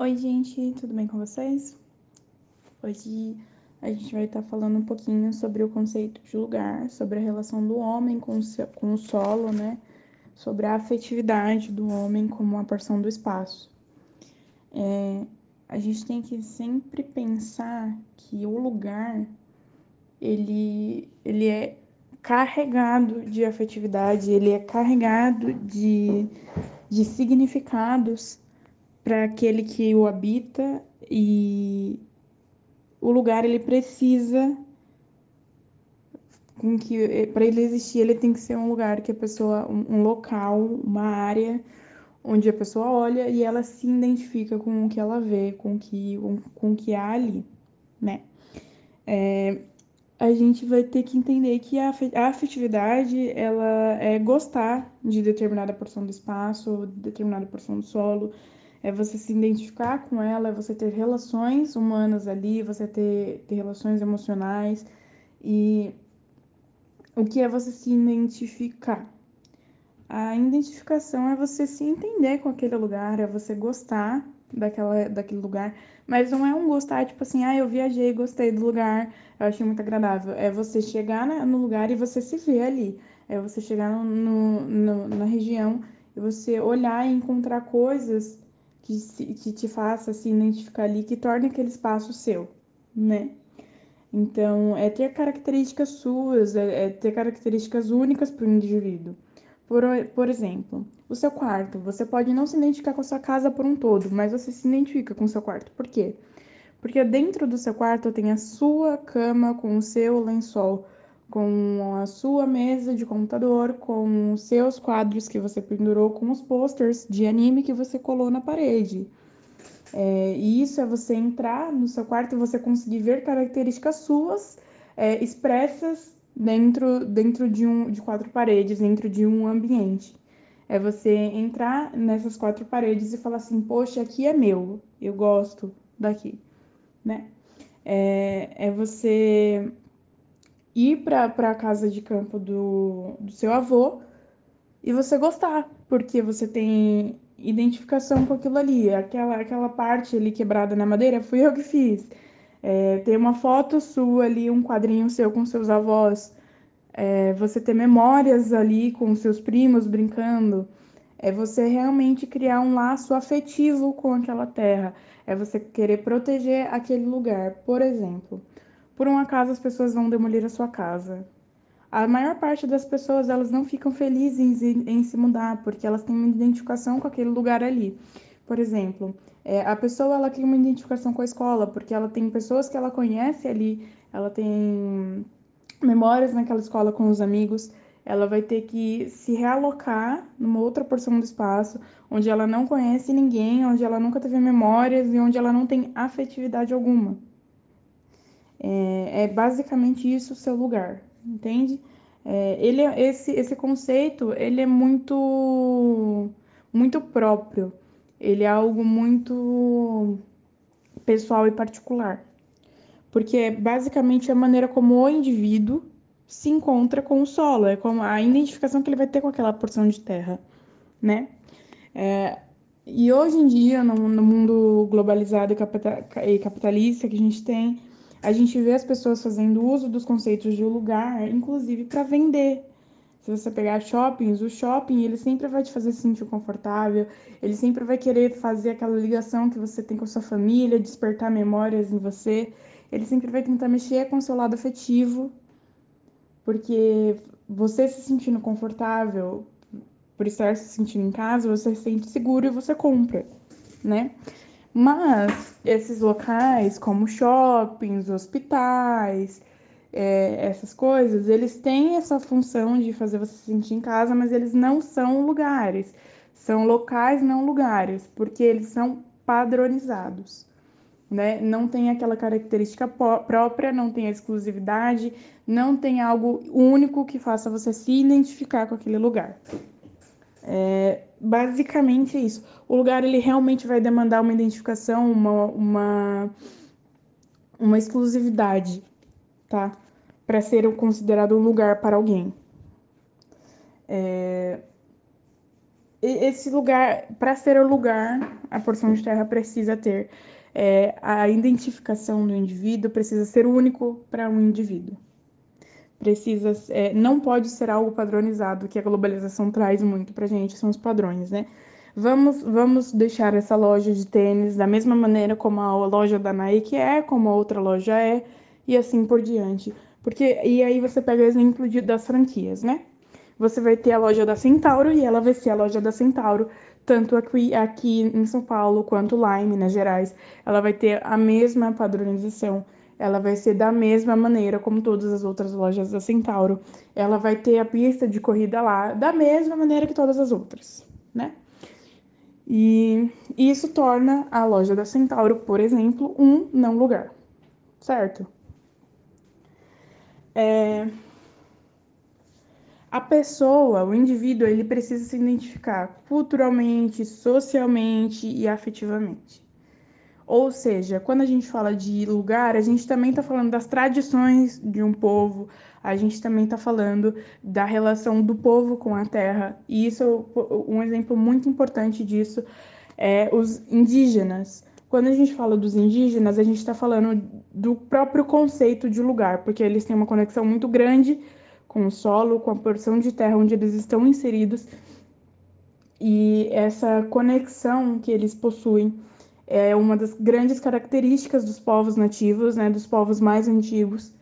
Oi, gente, tudo bem com vocês? Hoje a gente vai estar falando um pouquinho sobre o conceito de lugar, sobre a relação do homem com o, solo, né? Sobre a afetividade do homem como uma porção do espaço. É, a gente tem que sempre pensar que o lugar ele, ele é carregado de afetividade, ele é carregado de, de significados para aquele que o habita e o lugar ele precisa com que para ele existir ele tem que ser um lugar que a pessoa um, local uma área onde a pessoa olha e ela se identifica com o que ela vê com que com, o que há ali né? É, a gente vai ter que entender que a afetividade ela é gostar de determinada porção do espaço determinada porção do solo é você se identificar com ela, é você ter relações humanas ali, você ter, ter relações emocionais. E o que é você se identificar? A identificação é você se entender com aquele lugar, é você gostar daquela, daquele lugar, mas não é um gostar tipo assim, ah, eu viajei, gostei do lugar, eu achei muito agradável. É você chegar na, no lugar e você se ver ali. É você chegar no, no, no, na região e você olhar e encontrar coisas que, que te faça se identificar ali, que torne aquele espaço seu, né? Então, é ter características suas, é, é ter características únicas para o indivíduo. Por, por exemplo, o seu quarto. Você pode não se identificar com a sua casa por um todo, mas você se identifica com o seu quarto. Por quê? Porque dentro do seu quarto tem a sua cama com o seu lençol, com a sua mesa de computador, com os seus quadros que você pendurou, com os posters de anime que você colou na parede. É, e isso é você entrar no seu quarto e você conseguir ver características suas é, expressas dentro, dentro de, um, de quatro paredes, dentro de um ambiente. É você entrar nessas quatro paredes e falar assim, poxa, aqui é meu, eu gosto daqui, né? É, é você ir para a casa de campo do, do seu avô e você gostar, porque você tem identificação com aquilo ali. Aquela, aquela parte ali quebrada na madeira fui eu que fiz. É, tem uma foto sua ali, um quadrinho seu com seus avós. É, você ter memórias ali com seus primos brincando. É você realmente criar um laço afetivo com aquela terra. É você querer proteger aquele lugar. Por exemplo, por um acaso as pessoas vão demolir a sua casa. A maior parte das pessoas elas não ficam felizes em, em se mudar porque elas têm uma identificação com aquele lugar ali. Por exemplo, é, a pessoa ela cria uma identificação com a escola porque ela tem pessoas que ela conhece ali, ela tem memórias naquela escola com os amigos. Ela vai ter que se realocar numa outra porção do espaço onde ela não conhece ninguém, onde ela nunca teve memórias e onde ela não tem afetividade alguma. É, é basicamente isso o seu lugar, entende? É, ele, esse, esse conceito ele é muito, muito próprio. Ele é algo muito pessoal e particular. Porque é basicamente a maneira como o indivíduo se encontra com o solo, é como a identificação que ele vai ter com aquela porção de terra, né? É, e hoje em dia, no, no mundo globalizado e capitalista que a gente tem, a gente vê as pessoas fazendo uso dos conceitos de lugar, inclusive para vender. Se você pegar shoppings, o shopping ele sempre vai te fazer se sentir confortável, ele sempre vai querer fazer aquela ligação que você tem com a sua família, despertar memórias em você, ele sempre vai tentar mexer com o seu lado afetivo, porque você se sentindo confortável, por estar se sentindo em casa, você se sente seguro e você compra, né? Mas esses locais, como shoppings, hospitais, é, essas coisas, eles têm essa função de fazer você se sentir em casa, mas eles não são lugares. São locais, não lugares, porque eles são padronizados. Né? Não tem aquela característica própria, não tem a exclusividade, não tem algo único que faça você se identificar com aquele lugar. É, basicamente é isso. O lugar ele realmente vai demandar uma identificação, uma, uma, uma exclusividade, tá? Para ser considerado um lugar para alguém. É... esse lugar, para ser o lugar, a porção de terra precisa ter é, a identificação do indivíduo, precisa ser único para um indivíduo. Precisa, é, não pode ser algo padronizado, que a globalização traz muito para gente, são os padrões, né? Vamos, vamos deixar essa loja de tênis da mesma maneira como a loja da Nike é, como a outra loja é, e assim por diante. Porque, e aí você pega o exemplo de, das franquias, né? você vai ter a loja da Centauro e ela vai ser a loja da Centauro, tanto aqui, aqui em São Paulo quanto lá em Minas Gerais. Ela vai ter a mesma padronização, ela vai ser da mesma maneira como todas as outras lojas da Centauro. Ela vai ter a pista de corrida lá da mesma maneira que todas as outras, né? E isso torna a loja da Centauro, por exemplo, um não lugar, certo? É, a pessoa, o indivíduo, ele precisa se identificar culturalmente, socialmente e afetivamente. Ou seja, quando a gente fala de lugar, a gente também está falando das tradições de um povo, a gente também está falando da relação do povo com a terra. E isso, um exemplo muito importante disso é os indígenas. Quando a gente fala dos indígenas, a gente está falando do próprio conceito de lugar, porque eles têm uma conexão muito grande com o solo, com a porção de terra onde eles estão inseridos. E essa conexão que eles possuem é uma das grandes características dos povos nativos, né, dos povos mais antigos,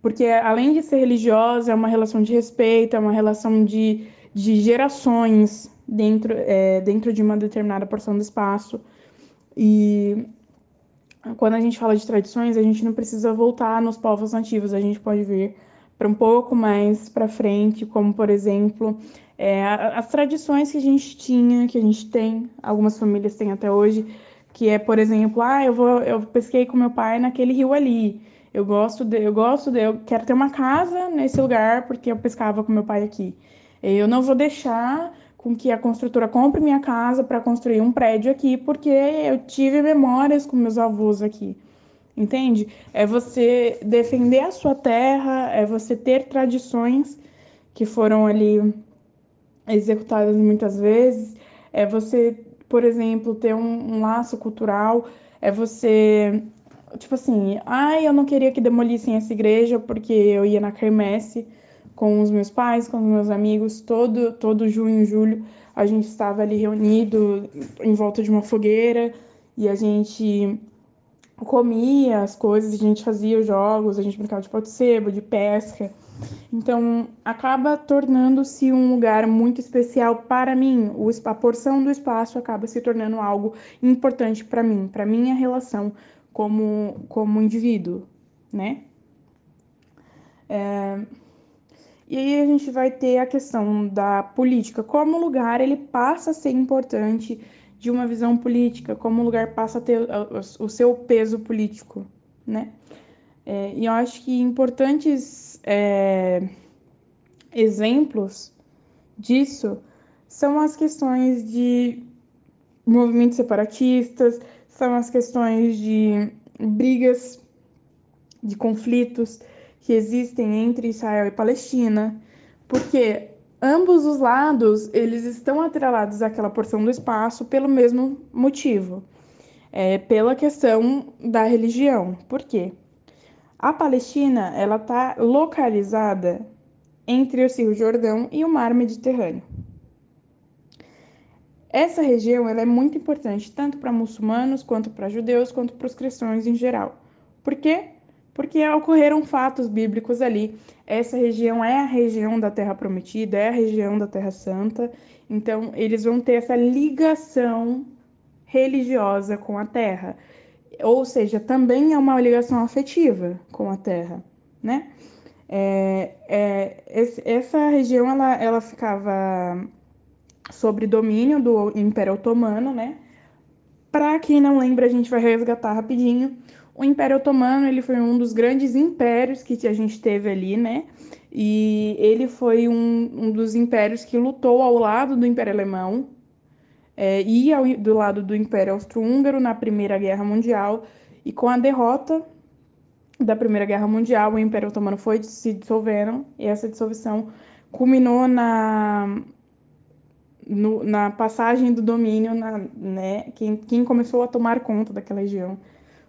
porque além de ser religiosa, é uma relação de respeito, é uma relação de, de gerações dentro, é, dentro de uma determinada porção do espaço. E quando a gente fala de tradições, a gente não precisa voltar nos povos nativos, a gente pode ver para um pouco mais para frente, como por exemplo é, as tradições que a gente tinha, que a gente tem, algumas famílias têm até hoje, que é, por exemplo, ah, eu vou, eu pesquei com meu pai naquele rio ali. Eu gosto de, eu gosto de, eu quero ter uma casa nesse lugar porque eu pescava com meu pai aqui. Eu não vou deixar com que a construtora compre minha casa para construir um prédio aqui porque eu tive memórias com meus avós aqui entende? É você defender a sua terra, é você ter tradições que foram ali executadas muitas vezes, é você, por exemplo, ter um, um laço cultural, é você, tipo assim, ai, ah, eu não queria que demolissem essa igreja porque eu ia na quermesse com os meus pais, com os meus amigos, todo, todo junho, julho, a gente estava ali reunido em volta de uma fogueira e a gente comia as coisas, a gente fazia os jogos, a gente brincava de de sebo, de pesca. Então, acaba tornando-se um lugar muito especial para mim. O, a porção do espaço acaba se tornando algo importante para mim, para minha relação como, como indivíduo, né? É... E aí a gente vai ter a questão da política. Como lugar ele passa a ser importante de uma visão política, como o lugar passa a ter o seu peso político, né? É, e eu acho que importantes é, exemplos disso são as questões de movimentos separatistas, são as questões de brigas, de conflitos que existem entre Israel e Palestina, porque ambos os lados eles estão atrelados àquela porção do espaço pelo mesmo motivo, é, pela questão da religião. Por quê? A Palestina ela está localizada entre o Rio Jordão e o Mar Mediterrâneo. Essa região ela é muito importante tanto para muçulmanos quanto para judeus quanto para os cristãos em geral. Por quê? porque ocorreram fatos bíblicos ali. Essa região é a região da Terra Prometida, é a região da Terra Santa, então eles vão ter essa ligação religiosa com a Terra, ou seja, também é uma ligação afetiva com a Terra, né? É, é, essa região ela, ela ficava sob domínio do Império Otomano, né? Para quem não lembra, a gente vai resgatar rapidinho. O Império Otomano ele foi um dos grandes impérios que a gente teve ali, né? E ele foi um, um dos impérios que lutou ao lado do Império Alemão é, ao, do lado do Império Austro-Húngaro na Primeira Guerra Mundial. E com a derrota da Primeira Guerra Mundial, o Império Otomano foi se dissolvendo e essa dissolução culminou na no, na passagem do domínio, na, né, quem, quem começou a tomar conta daquela região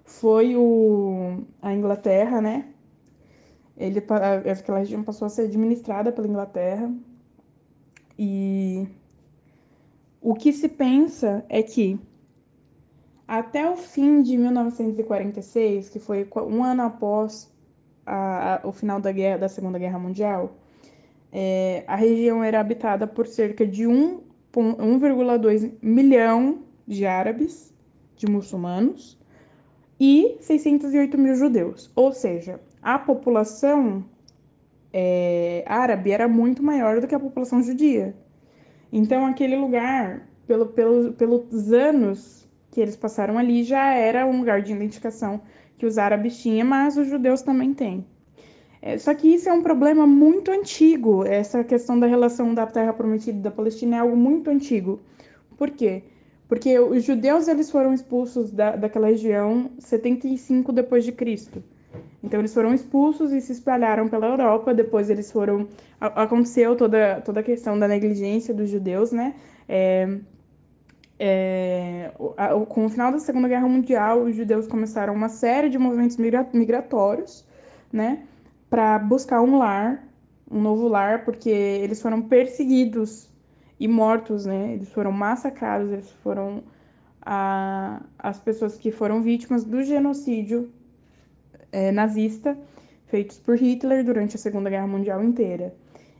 foi o, a Inglaterra, né? Ele, aquela região passou a ser administrada pela Inglaterra e o que se pensa é que até o fim de 1946, que foi um ano após a, a, o final da, guerra, da Segunda Guerra Mundial, é, a região era habitada por cerca de 1,2 milhão de árabes, de muçulmanos, e 608 mil judeus. Ou seja, a população é, árabe era muito maior do que a população judia. Então, aquele lugar, pelo, pelo, pelos anos que eles passaram ali, já era um lugar de identificação que os árabes tinham, mas os judeus também têm. É, só que isso é um problema muito antigo. Essa questão da relação da Terra Prometida e da Palestina é algo muito antigo. Por quê? Porque os judeus eles foram expulsos da, daquela região 75 depois de Cristo. Então eles foram expulsos e se espalharam pela Europa. Depois eles foram aconteceu toda toda a questão da negligência dos judeus, né? É, é, com o final da Segunda Guerra Mundial, os judeus começaram uma série de movimentos migratórios, né? para buscar um lar, um novo lar, porque eles foram perseguidos e mortos, né? Eles foram massacrados, eles foram a, as pessoas que foram vítimas do genocídio é, nazista feitos por Hitler durante a Segunda Guerra Mundial inteira.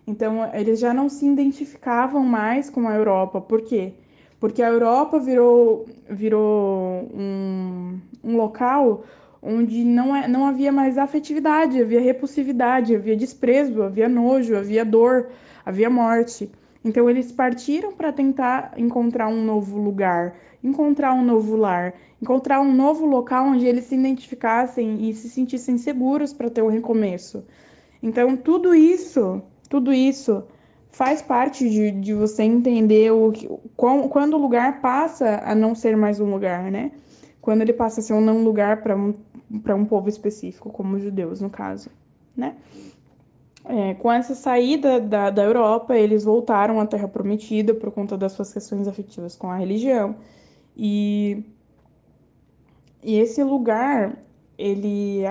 Então, eles já não se identificavam mais com a Europa. Por quê? Porque a Europa virou, virou um, um local onde não, é, não havia mais afetividade, havia repulsividade, havia desprezo, havia nojo, havia dor, havia morte. Então eles partiram para tentar encontrar um novo lugar, encontrar um novo lar, encontrar um novo local onde eles se identificassem e se sentissem seguros para ter um recomeço. Então tudo isso, tudo isso faz parte de, de você entender o, quando o lugar passa a não ser mais um lugar, né? Quando ele passa a ser um não lugar para um um povo específico, como os judeus, no caso, né? É, com essa saída da, da Europa, eles voltaram à Terra Prometida por conta das suas questões afetivas com a religião. E, e esse lugar, ele,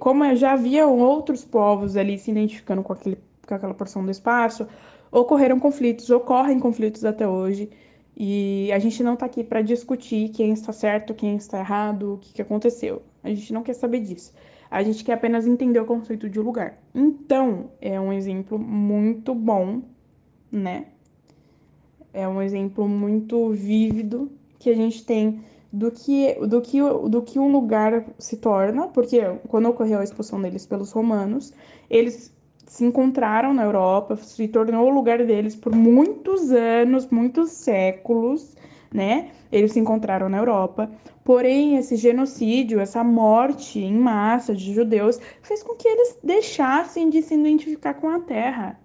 como já havia outros povos ali se identificando com, aquele, com aquela porção do espaço, ocorreram conflitos, ocorrem conflitos até hoje. E a gente não está aqui para discutir quem está certo, quem está errado, o que, que aconteceu. A gente não quer saber disso. A gente quer apenas entender o conceito de lugar. Então, é um exemplo muito bom, né? É um exemplo muito vívido que a gente tem do que, do que, do que um lugar se torna, porque quando ocorreu a expulsão deles pelos romanos, eles se encontraram na Europa, se tornou o lugar deles por muitos anos, muitos séculos, né? Eles se encontraram na Europa. Porém, esse genocídio, essa morte em massa de judeus, fez com que eles deixassem de se identificar com a terra,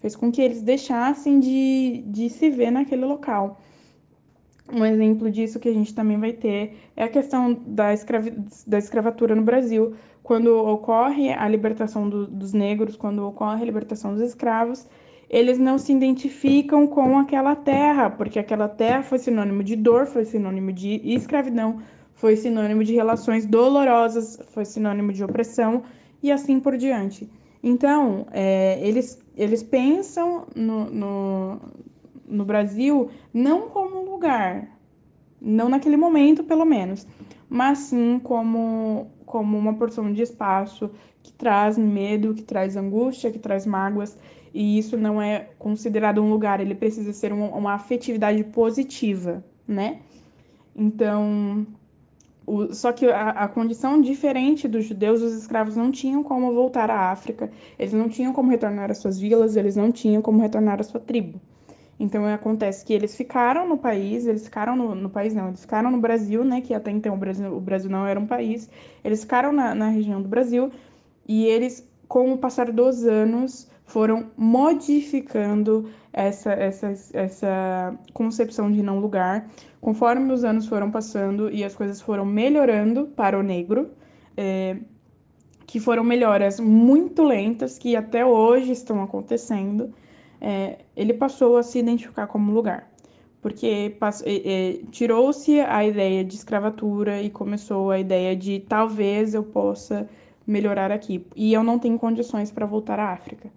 fez com que eles deixassem de, de se ver naquele local. Um exemplo disso que a gente também vai ter é a questão da, escravi da escravatura no Brasil. Quando ocorre a libertação do, dos negros, quando ocorre a libertação dos escravos, eles não se identificam com aquela terra, porque aquela terra foi sinônimo de dor, foi sinônimo de escravidão, foi sinônimo de relações dolorosas, foi sinônimo de opressão e assim por diante. Então, é, eles, eles pensam no, no, no Brasil não como um lugar, não naquele momento, pelo menos, mas sim como, como uma porção de espaço que traz medo, que traz angústia, que traz mágoas, e isso não é considerado um lugar, ele precisa ser um, uma afetividade positiva, né? Então, o, só que a, a, condição diferente dos judeus, os escravos não tinham como voltar à África, eles não tinham como retornar às suas vilas, eles não tinham como retornar à sua tribo. Então acontece que eles ficaram no país, eles ficaram no, no, país não, eles ficaram no Brasil, né? Que até então o Brasil, o Brasil não era um país. Eles ficaram na, na região do Brasil e eles, com o passar dos anos, foram modificando essa, essa, essa concepção de não lugar. Conforme os anos foram passando e as coisas foram melhorando para o negro, é, que foram melhoras muito lentas que até hoje estão acontecendo é, ele passou a se identificar como lugar. Porque é, é, tirou-se a ideia de escravatura e começou a ideia de talvez eu possa melhorar aqui. E eu não tenho condições para voltar à África.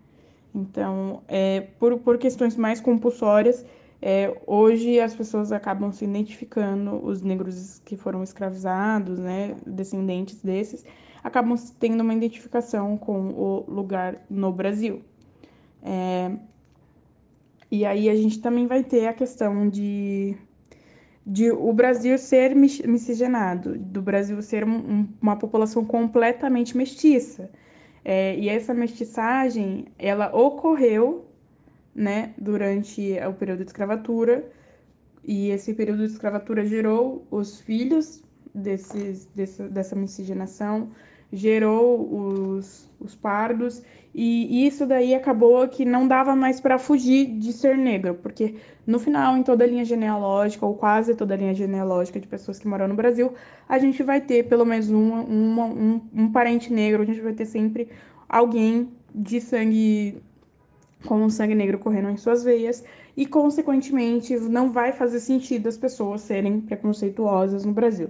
Então, é, por, por questões mais compulsórias, é, hoje as pessoas acabam se identificando, os negros que foram escravizados, né, descendentes desses, acabam tendo uma identificação com o lugar no Brasil. É, e aí a gente também vai ter a questão de, de o Brasil ser miscigenado, do Brasil ser um, uma população completamente mestiça. É, e essa mestiçagem, ela ocorreu né, durante o período de escravatura, e esse período de escravatura gerou os filhos desses, desse, dessa miscigenação, gerou os, os pardos, e isso daí acabou que não dava mais para fugir de ser negro, porque no final, em toda a linha genealógica, ou quase toda a linha genealógica de pessoas que moram no Brasil, a gente vai ter pelo menos uma, uma, um, um parente negro, a gente vai ter sempre alguém de sangue com o sangue negro correndo em suas veias e, consequentemente, não vai fazer sentido as pessoas serem preconceituosas no Brasil.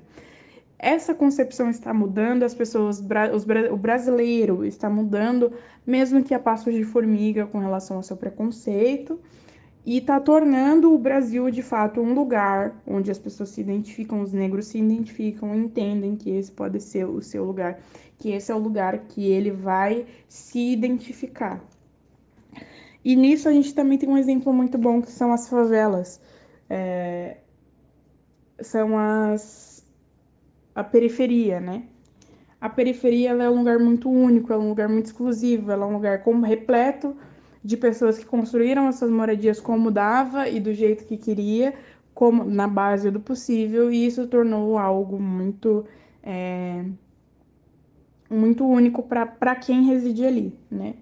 Essa concepção está mudando, as pessoas, os, o brasileiro está mudando, mesmo que a passos de formiga com relação ao seu preconceito, e está tornando o Brasil de fato um lugar onde as pessoas se identificam, os negros se identificam, entendem que esse pode ser o seu lugar, que esse é o lugar que ele vai se identificar. E nisso a gente também tem um exemplo muito bom que são as favelas. É... São as. A periferia, né? A periferia é um lugar muito único, é um lugar muito exclusivo, é um lugar como repleto de pessoas que construíram essas moradias como dava e do jeito que queria, como na base do possível, e isso tornou algo muito é, muito único para quem reside ali, né?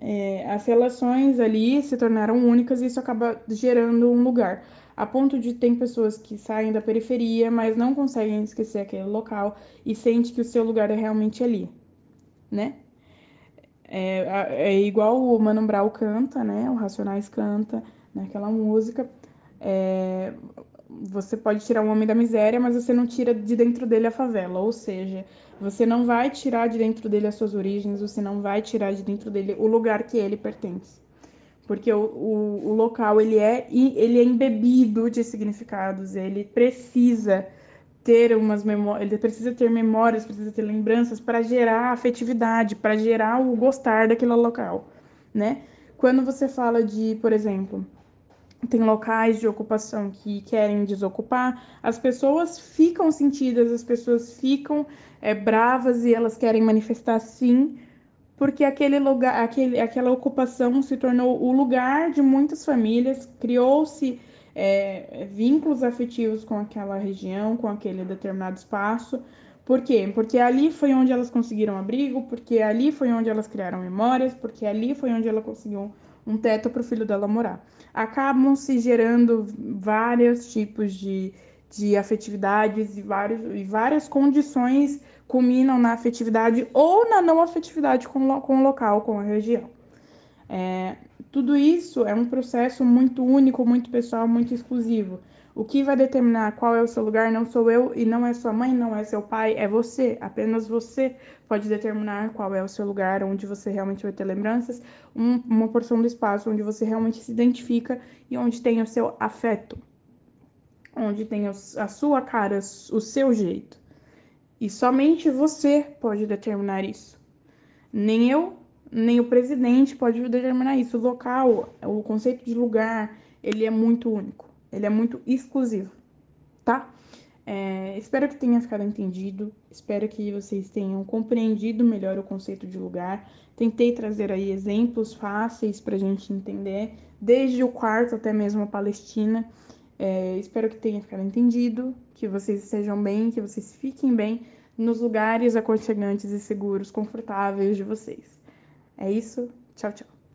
É, as relações ali se tornaram únicas e isso acaba gerando um lugar. A ponto de tem pessoas que saem da periferia, mas não conseguem esquecer aquele local e sente que o seu lugar é realmente ali, né? É, é igual o Mano Brown canta, né? O Racionais canta naquela música. É, você pode tirar um homem da miséria, mas você não tira de dentro dele a favela. Ou seja, você não vai tirar de dentro dele as suas origens, você não vai tirar de dentro dele o lugar que ele pertence. Porque o, o, o local ele é, ele é embebido de significados, ele precisa ter umas memórias, ele precisa ter memórias, precisa ter lembranças para gerar afetividade, para gerar o gostar daquele local, né? Quando você fala de, por exemplo, tem locais de ocupação que querem desocupar, as pessoas ficam sentidas, as pessoas ficam é, bravas e elas querem manifestar sim, porque aquele lugar, aquele, aquela ocupação se tornou o lugar de muitas famílias, criou-se é, vínculos afetivos com aquela região, com aquele determinado espaço. Por quê? Porque ali foi onde elas conseguiram abrigo, porque ali foi onde elas criaram memórias, porque ali foi onde ela conseguiu um teto para o filho dela morar. Acabam se gerando vários tipos de, de afetividades e, vários, e várias condições culminam na afetividade ou na não afetividade com, com o local, com a região. É, tudo isso é um processo muito único, muito pessoal, muito exclusivo. O que vai determinar qual é o seu lugar não sou eu e não é sua mãe, não é seu pai, é você. Apenas você pode determinar qual é o seu lugar, onde você realmente vai ter lembranças, um, uma porção do espaço onde você realmente se identifica e onde tem o seu afeto, onde tem a sua cara, o seu jeito. E somente você pode determinar isso. Nem eu, nem o presidente pode determinar isso. O local, o conceito de lugar, ele é muito único ele é muito exclusivo, tá? É, espero que tenha ficado entendido, espero que vocês tenham compreendido melhor o conceito de lugar. Tentei trazer aí exemplos fáceis para a gente entender, desde o quarto até mesmo a Palestina. É, espero que tenha ficado entendido, que vocês estejam bem, que vocês fiquem bem nos lugares aconchegantes e seguros, confortáveis de vocês. É isso, tchau, tchau.